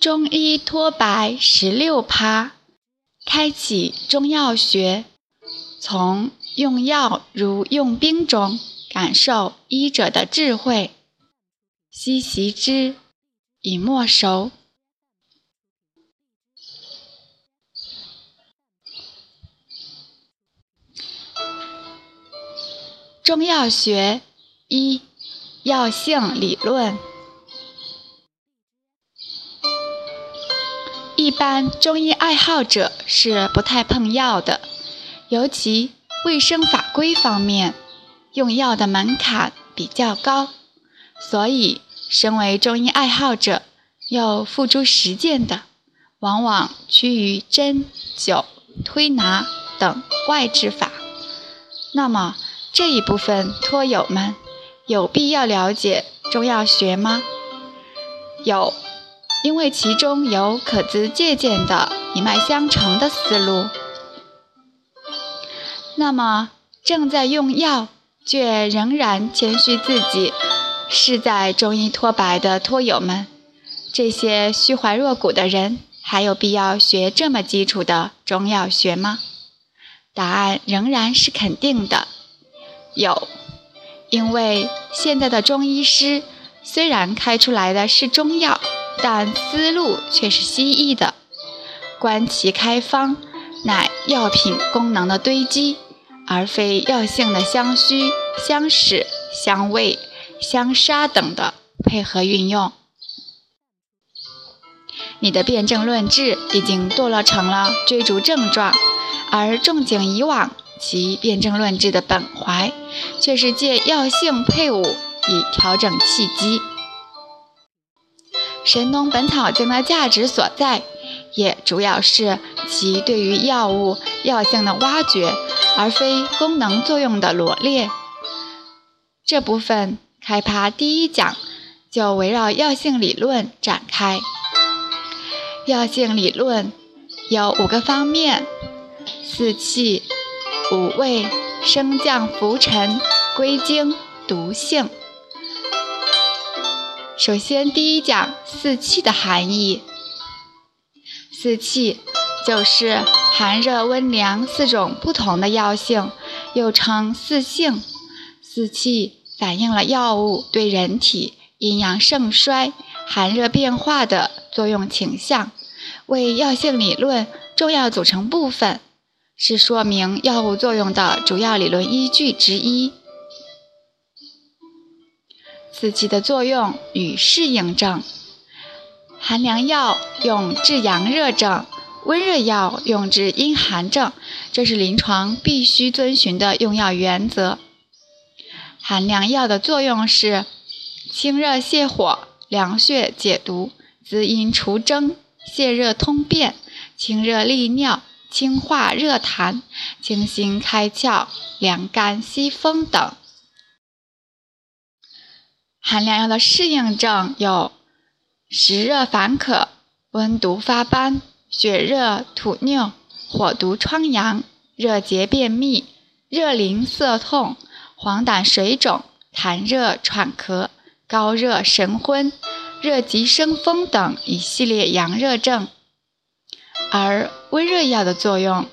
中医脱白十六趴，开启中药学，从用药如用兵中感受医者的智慧。惜习之，以莫熟。中药学一药性理论。一般中医爱好者是不太碰药的，尤其卫生法规方面，用药的门槛比较高，所以身为中医爱好者又付诸实践的，往往趋于针灸、推拿等外治法。那么这一部分托友们有必要了解中药学吗？有。因为其中有可资借鉴的一脉相承的思路，那么正在用药却仍然谦虚自己是在中医脱白的托友们，这些虚怀若谷的人，还有必要学这么基础的中药学吗？答案仍然是肯定的，有，因为现在的中医师虽然开出来的是中药。但思路却是西医的，观其开方，乃药品功能的堆积，而非药性的相虚、相使、相味、相杀等的配合运用。你的辩证论治已经堕落成了追逐症状，而仲景以往其辩证论治的本怀，却是借药性配伍以调整气机。《神农本草经》的价值所在，也主要是其对于药物药性的挖掘，而非功能作用的罗列。这部分开趴第一讲就围绕药性理论展开。药性理论有五个方面：四气、五味、升降浮沉、归经、毒性。首先，第一讲四气的含义。四气就是寒热温凉四种不同的药性，又称四性。四气反映了药物对人体阴阳盛衰、寒热变化的作用倾向，为药性理论重要组成部分，是说明药物作用的主要理论依据之一。四气的作用与适应症，寒凉药用治阳热症，温热药用治阴寒症，这是临床必须遵循的用药原则。寒凉药的作用是清热泻火、凉血解毒、滋阴除蒸、泻热通便、清热利尿、清化热痰、清心开窍、凉肝息风等。寒凉药的适应症有湿热烦渴、温毒发斑、血热吐衄、火毒疮疡、热结便秘、热淋涩痛、黄疸水肿、痰热喘咳、高热神昏、热极生风等一系列阳热症。而温热药的作用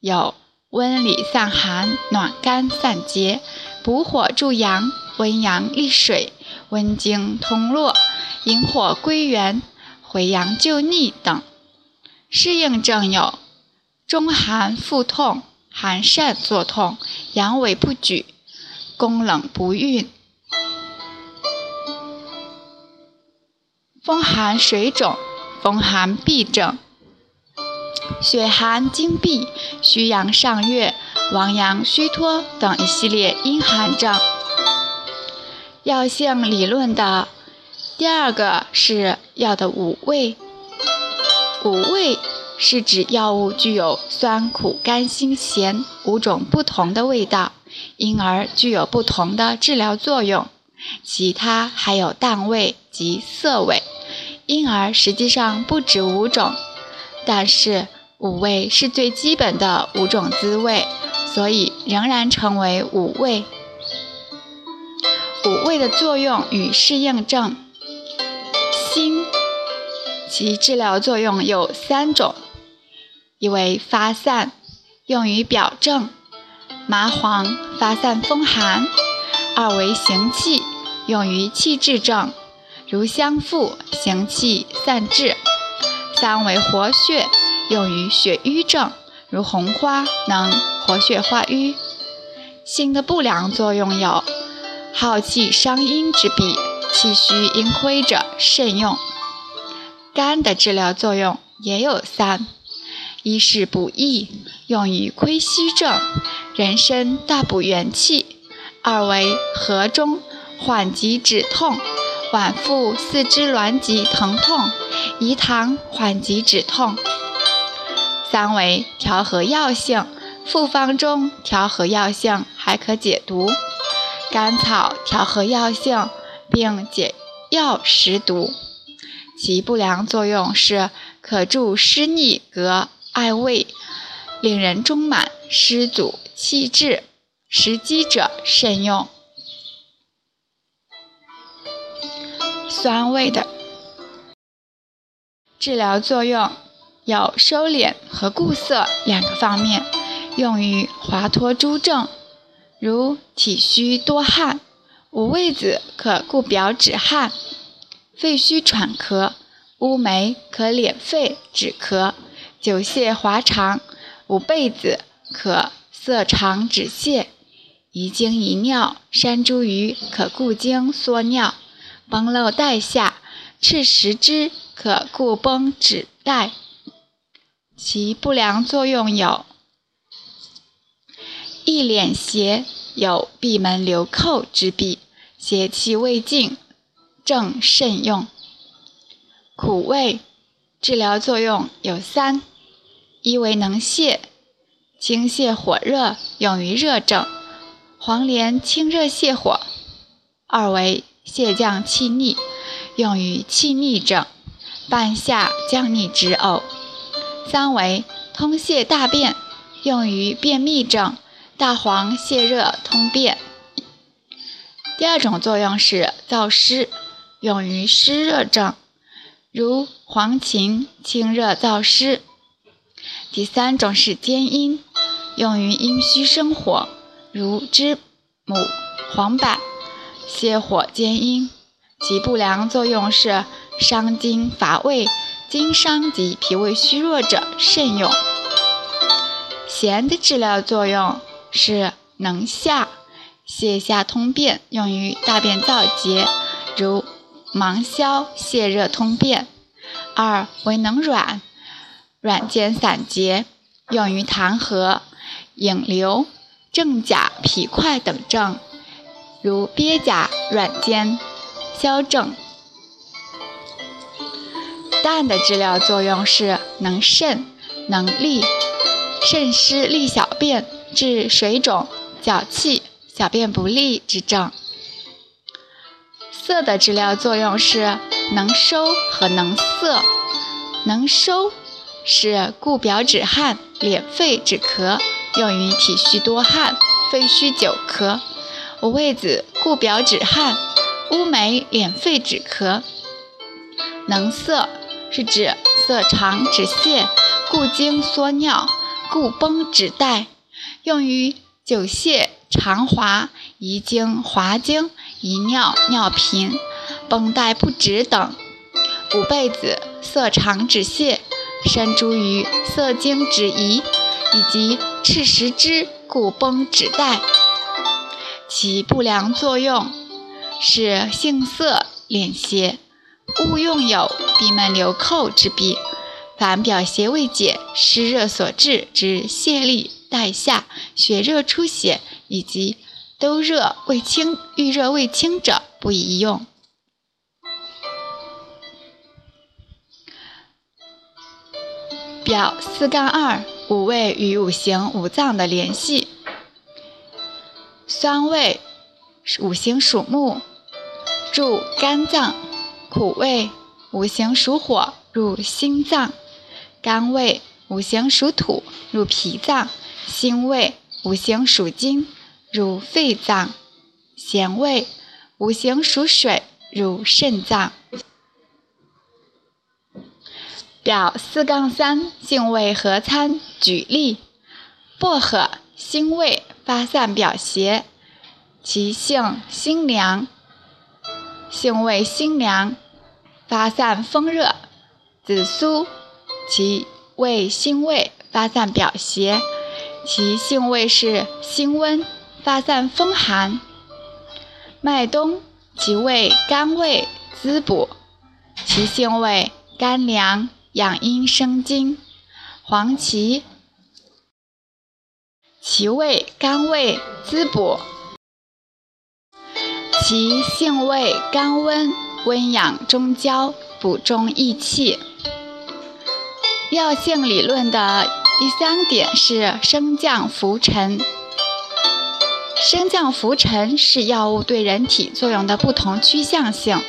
有温里散寒、暖肝散结、补火助阳。温阳利水、温经通络、引火归元、回阳救逆等。适应症有中寒腹痛、寒疝作痛、阳痿不举、宫冷不孕、风寒水肿、风寒痹症、血寒经闭、虚阳上越、亡阳虚脱等一系列阴寒症。药性理论的第二个是药的五味。五味是指药物具有酸、苦、甘、辛、咸五种不同的味道，因而具有不同的治疗作用。其他还有淡味及涩味，因而实际上不止五种。但是五味是最基本的五种滋味，所以仍然称为五味。五味的作用与适应症：辛，其治疗作用有三种：一为发散，用于表症，麻黄发散风寒；二为行气，用于气滞症，如香附行气散滞；三为活血，用于血瘀症，如红花能活血化瘀。性的不良作用有耗气伤阴之弊，气虚阴亏者慎用。肝的治疗作用也有三：一是补益，用于亏虚症，人参大补元气；二为和中，缓急止痛，脘腹四肢挛急疼痛，饴糖缓急止痛；三为调和药性，复方中调和药性还可解毒，甘草调和药性，并解药食毒。其不良作用是可助湿逆隔艾胃，令人中满湿阻气滞，食积者慎用。酸味的治疗作用有收敛和固涩两个方面，用于滑脱诸症，如体虚多汗，五味子可固表止汗。肺虚喘咳，乌梅可敛肺止咳；久泻滑肠，五贝子可涩肠止泻；遗精遗尿，山茱萸可固精缩尿；崩漏带下，赤石脂可固崩止带。其不良作用有：一敛邪，有闭门留寇之弊，邪气未尽。正慎用。苦味治疗作用有三：一为能泻，清泻火热，用于热症，黄连清热泻火；二为泻降气逆，用于气逆症，半夏降逆止呕；三为通泻大便，用于便秘症，大黄泻热通便。第二种作用是燥湿。用于湿热症，如黄芩清热燥湿。第三种是坚阴，用于阴虚生火，如知母、黄柏，泻火坚阴。其不良作用是伤津乏胃，经伤及脾胃虚弱者慎用。咸的治疗作用是能下，泻下通便，用于大便燥结，如。芒硝泻热通便，二为能软，软坚散结，用于痰核、引流、正甲、脾块等症，如鳖甲软坚，消症。淡的治疗作用是能渗、能利，渗湿利小便，治水肿、脚气、小便不利之症。涩的治疗作用是能收和能涩。能收是固表止汗、敛肺止咳，用于体虚多汗、肺虚久咳。五味子固表止汗，乌梅敛肺止咳。能涩是指涩肠止泻、固精缩尿、固崩止带，用于久泻、肠滑、遗精、滑精。遗尿、尿频、绷带不止等；五贝子涩肠止泻，山茱萸涩精止遗，以及赤石脂固绷止带。其不良作用是性涩、敛邪，误用有闭门留寇之弊。凡表邪未解、湿热所致之泻痢、带下、血热出血以及。都热未清、遇热未清者不宜用。表四杠二：五味与五行五脏的联系。酸味，五行属木，入肝脏；苦味，五行属火，入心脏；甘味，五行属土，入脾脏；辛味，五行属金。入肺脏，咸味，五行属水，入肾脏。表四杠三性味合参。举例：薄荷辛味发散表邪，其性辛凉；性味辛凉，发散风热。紫苏其味辛味发散表邪，其性味是辛温，发散风寒。麦冬其味甘味滋补，其性味甘凉。养阴生津，黄芪，其味甘味滋补，其性味甘温，温养中焦，补中益气。药性理论的第三点是升降浮沉。升降浮沉是药物对人体作用的不同趋向性。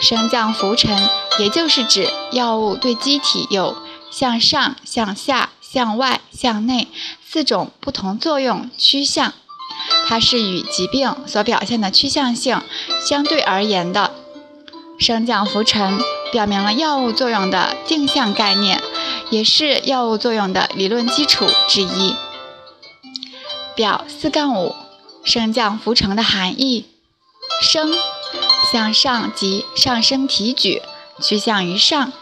升降浮沉。也就是指药物对机体有向上、向下、向外、向内四种不同作用趋向，它是与疾病所表现的趋向性相对而言的。升降浮沉表明了药物作用的定向概念，也是药物作用的理论基础之一。表四杠五，升降浮沉的含义：升，向上及上升提举。趋向于上，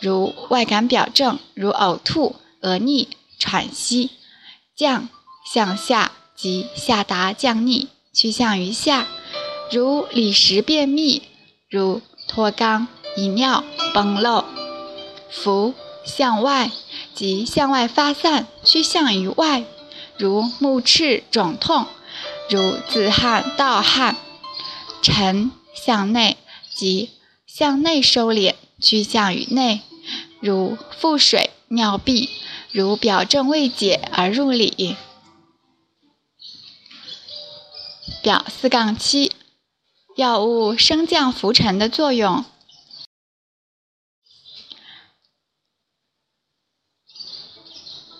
如外感表症，如呕吐、恶逆、喘息；降向下，及下达降逆，趋向于下，如理实便秘，如脱肛、遗尿、崩漏；浮向外，即向外发散，趋向于外，如目赤、肿痛，如自汗、盗汗；沉向内，即。向内收敛，趋向于内，如腹水、尿闭；如表症未解而入里。表四杠七，药物升降浮沉的作用。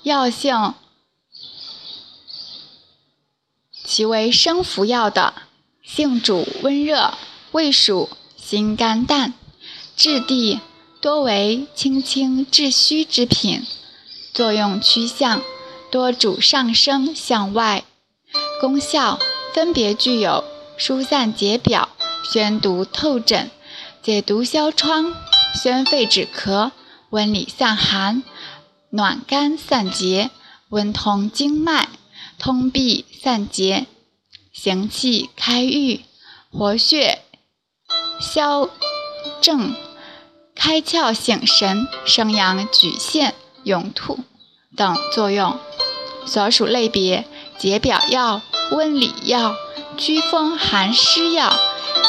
药性，其为升服药的，性主温热，味属。辛甘淡，质地多为清清质虚之品，作用趋向多主上升向外，功效分别具有疏散解表、宣毒透疹、解毒消疮、宣肺止咳、温里散寒、暖肝散结、温通经脉、通痹散结、行气开郁、活血。消症、开窍醒神、生阳举陷、涌吐等作用。所属类别：解表药、温里药、祛风寒湿药、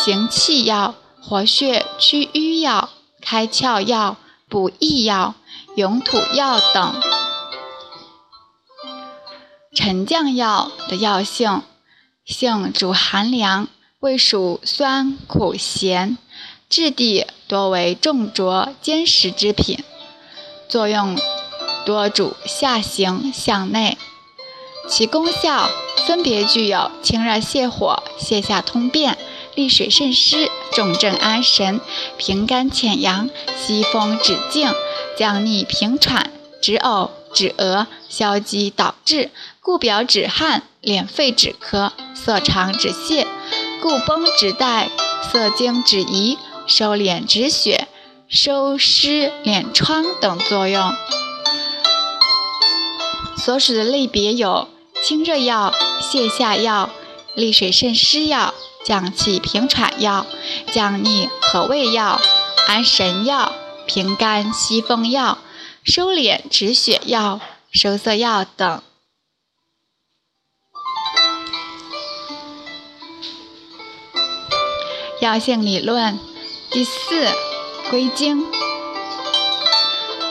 行气药、活血祛瘀药、开窍药、补益药、涌吐药等。沉降药的药性：性主寒凉。味属酸、苦、咸，质地多为重浊坚实之品，作用多主下行向内。其功效分别具有清热泻火、泻下通便、利水渗湿、重症安神、平肝潜阳、息风止痉、降逆平喘、止呕止咳、消积导滞、固表止汗、敛肺止咳、涩肠止泻。固崩止带、涩精止遗、收敛止血、收湿敛疮等作用。所属的类别有清热药、泻下药、利水渗湿药、降气平喘药、降逆和胃药、安神药、平肝息风药、收敛止血药、收涩药等。药性理论第四，归经。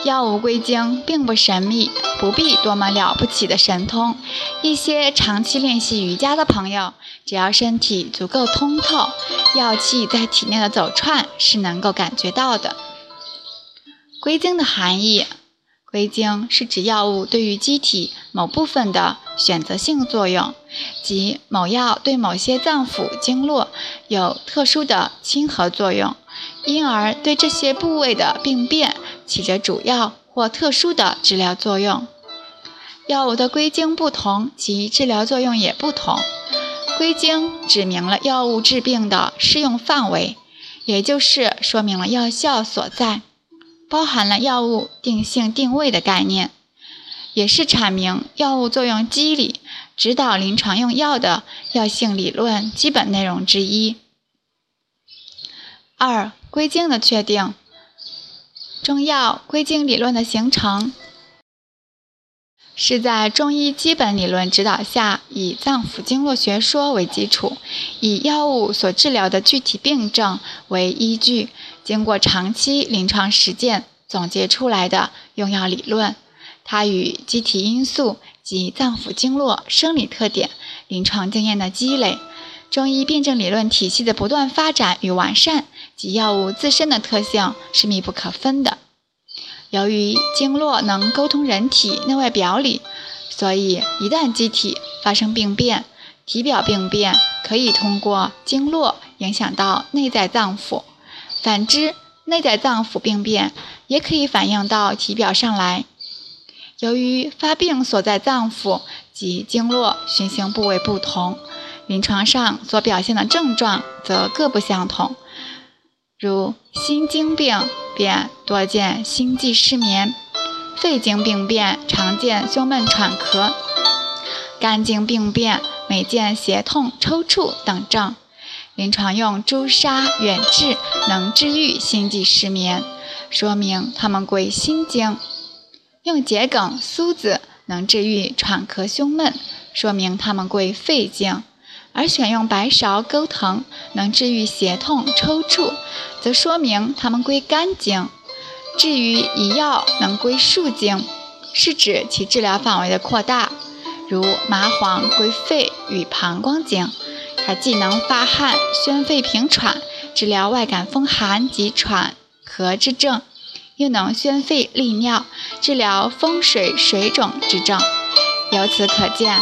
药物归经并不神秘，不必多么了不起的神通。一些长期练习瑜伽的朋友，只要身体足够通透，药气在体内的走串是能够感觉到的。归经的含义。归经是指药物对于机体某部分的选择性作用，即某药对某些脏腑经络有特殊的亲和作用，因而对这些部位的病变起着主要或特殊的治疗作用。药物的归经不同，其治疗作用也不同。归经指明了药物治病的适用范围，也就是说明了药效所在，包含了药物定性定位的概念，也是阐明药物作用机理、指导临床用药的药性理论基本内容之一。二、归经的确定。中药归经理论的形成，是在中医基本理论指导下，以脏腑经络学说为基础，以药物所治疗的具体病症为依据，经过长期临床实践总结出来的用药理论。它与机体因素及脏腑经络生理特点、临床经验的积累。中医辨证理论体系的不断发展与完善，及药物自身的特性是密不可分的。由于经络能沟通人体内外表里，所以一旦机体发生病变，体表病变可以通过经络影响到内在脏腑；反之，内在脏腑病变也可以反映到体表上来。由于发病所在脏腑及经络循行部位不同。临床上所表现的症状则各不相同，如心经病便多见心悸失眠，肺经病变常见胸闷喘咳，肝经病变每见胁痛抽搐等症。临床用朱砂远志能治愈心悸失眠，说明它们归心经；用桔梗苏子能治愈喘咳胸闷，说明它们归肺经。而选用白芍钩藤能治愈胁痛抽搐，则说明它们归肝经；至于一药能归数经，是指其治疗范围的扩大。如麻黄归肺与膀胱经，它既能发汗宣肺平喘，治疗外感风寒及喘咳之症，又能宣肺利尿，治疗风水水肿之症。由此可见。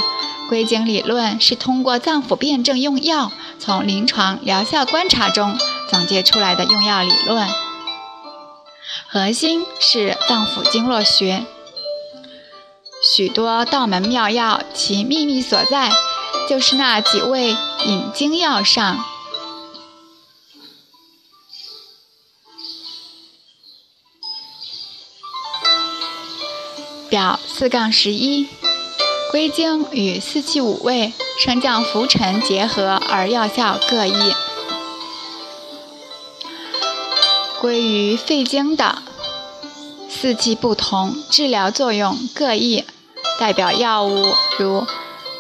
归经理论是通过脏腑辨证用药，从临床疗效观察中总结出来的用药理论，核心是脏腑经络学。许多道门妙药，其秘密所在，就是那几味引经药上。表四杠十一。归经与四气五味、升降浮沉结合而药效各异。归于肺经的四气不同，治疗作用各异。代表药物如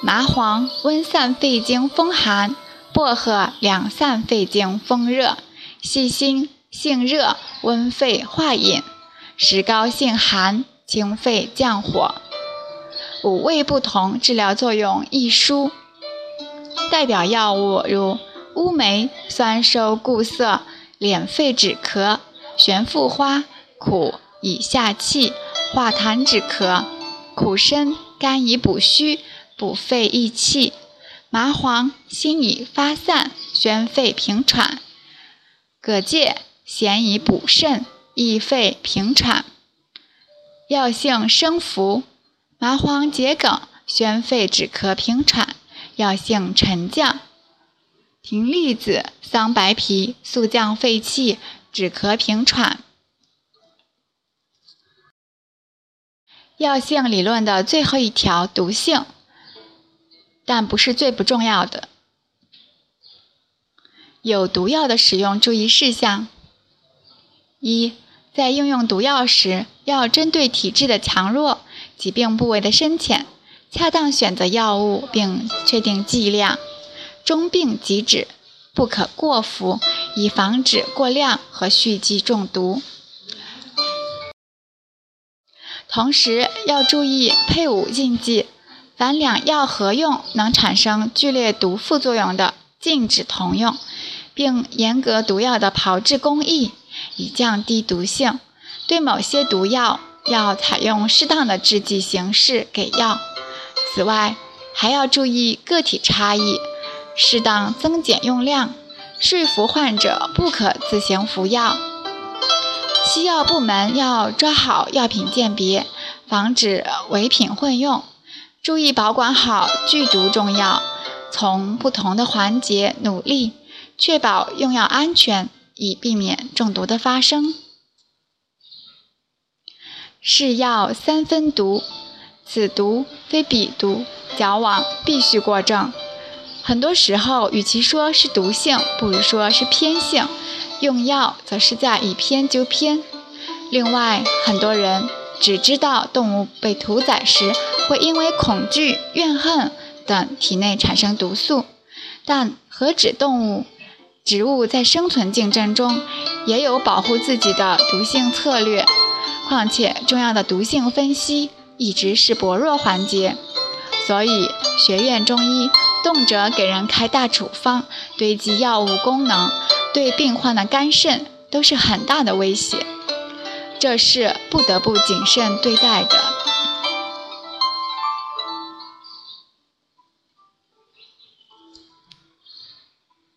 麻黄温散肺经风寒，薄荷凉散肺经风热，细辛性热温肺化饮，石膏性寒清肺降火。五味不同，治疗作用亦殊。代表药物如乌梅酸收固涩，敛肺止咳；玄附花苦以下气，化痰止咳；苦参甘以补虚，补肺益气；麻黄辛以发散，宣肺平喘；葛芥咸以补肾，益肺平喘。药性生服。麻黄、桔梗宣肺止咳平喘，药性沉降；葶苈子、桑白皮速降肺气，止咳平喘。药性理论的最后一条，毒性，但不是最不重要的。有毒药的使用注意事项：一，在应用毒药时，要针对体质的强弱。疾病部位的深浅，恰当选择药物并确定剂量，中病即止，不可过服，以防止过量和蓄积中毒。同时要注意配伍禁忌，凡两药合用能产生剧烈毒副作用的，禁止同用，并严格毒药的炮制工艺，以降低毒性。对某些毒药。要采用适当的制剂形式给药。此外，还要注意个体差异，适当增减用量，说服患者不可自行服药。西药部门要抓好药品鉴别，防止伪品混用，注意保管好剧毒中药，从不同的环节努力，确保用药安全，以避免中毒的发生。是药三分毒，此毒非彼毒，矫枉必须过正。很多时候，与其说是毒性，不如说是偏性。用药则是在以偏就偏。另外，很多人只知道动物被屠宰时会因为恐惧、怨恨等体内产生毒素，但何止动物，植物在生存竞争中也有保护自己的毒性策略。况且，重要的毒性分析一直是薄弱环节，所以学院中医动辄给人开大处方，堆积药物功能，对病患的肝肾都是很大的威胁，这是不得不谨慎对待的。